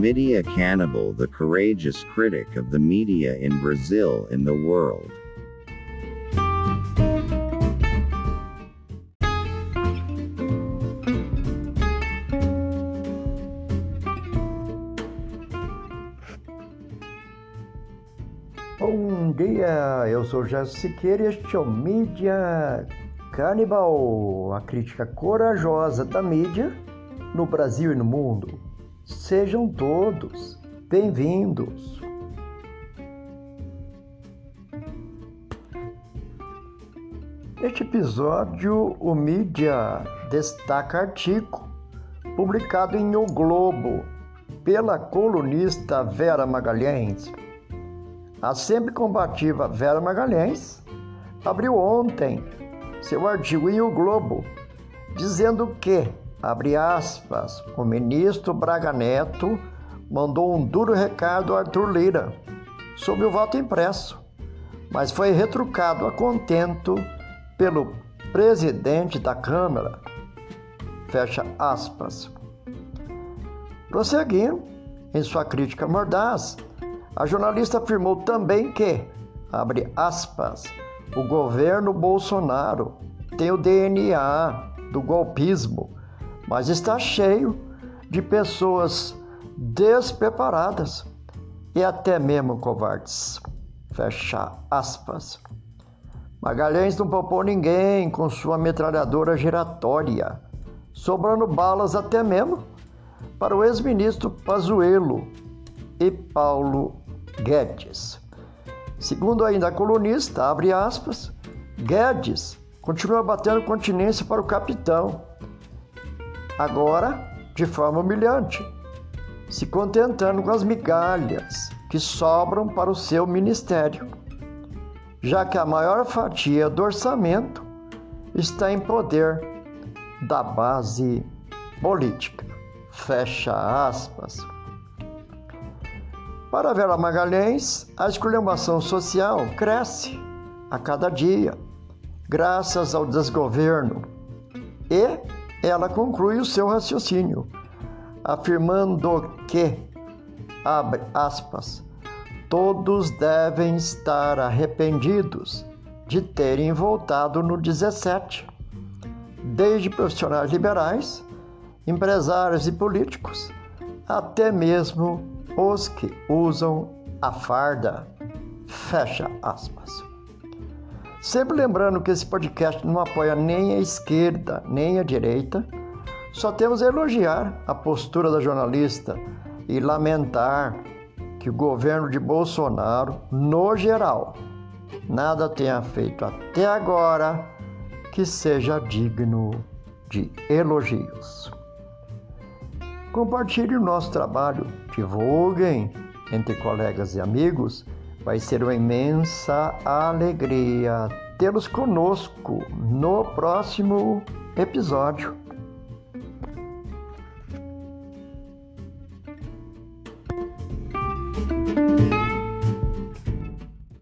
Mídia Cannibal, the courageous critic of the media in Brazil and the world. Bom dia, eu sou Jéssica Siqueira e este é o Mídia Cannibal, a crítica corajosa da mídia no Brasil e no mundo. Sejam todos bem-vindos. Neste episódio, o Mídia destaca artigo publicado em O Globo pela colunista Vera Magalhães. A sempre combativa Vera Magalhães abriu ontem seu artigo em O Globo dizendo que, abre aspas, o ministro Braga Neto mandou um duro recado a Arthur Lira sobre o voto impresso, mas foi retrucado a contento pelo presidente da Câmara. Fecha aspas. Prosseguindo, em sua crítica mordaz, a jornalista afirmou também que, abre aspas, o governo Bolsonaro tem o DNA do golpismo, mas está cheio de pessoas despreparadas e até mesmo covardes. Fecha aspas. Magalhães não poupou ninguém com sua metralhadora giratória, sobrando balas até mesmo para o ex-ministro Pazuello e Paulo Guedes. Segundo ainda a colunista, abre aspas, Guedes continua batendo continência para o capitão, agora de forma humilhante, se contentando com as migalhas que sobram para o seu ministério, já que a maior fatia do orçamento está em poder da base política. Fecha aspas. Para Vera Magalhães, a esculhambação social cresce a cada dia, graças ao desgoverno. E ela conclui o seu raciocínio, afirmando que, abre aspas, todos devem estar arrependidos de terem voltado no 17, desde profissionais liberais, empresários e políticos, até mesmo os que usam a farda. Fecha aspas. Sempre lembrando que esse podcast não apoia nem a esquerda nem a direita, só temos a elogiar a postura da jornalista e lamentar que o governo de Bolsonaro, no geral, nada tenha feito até agora que seja digno de elogios. Compartilhe o nosso trabalho, divulguem entre colegas e amigos. Vai ser uma imensa alegria tê-los conosco no próximo episódio.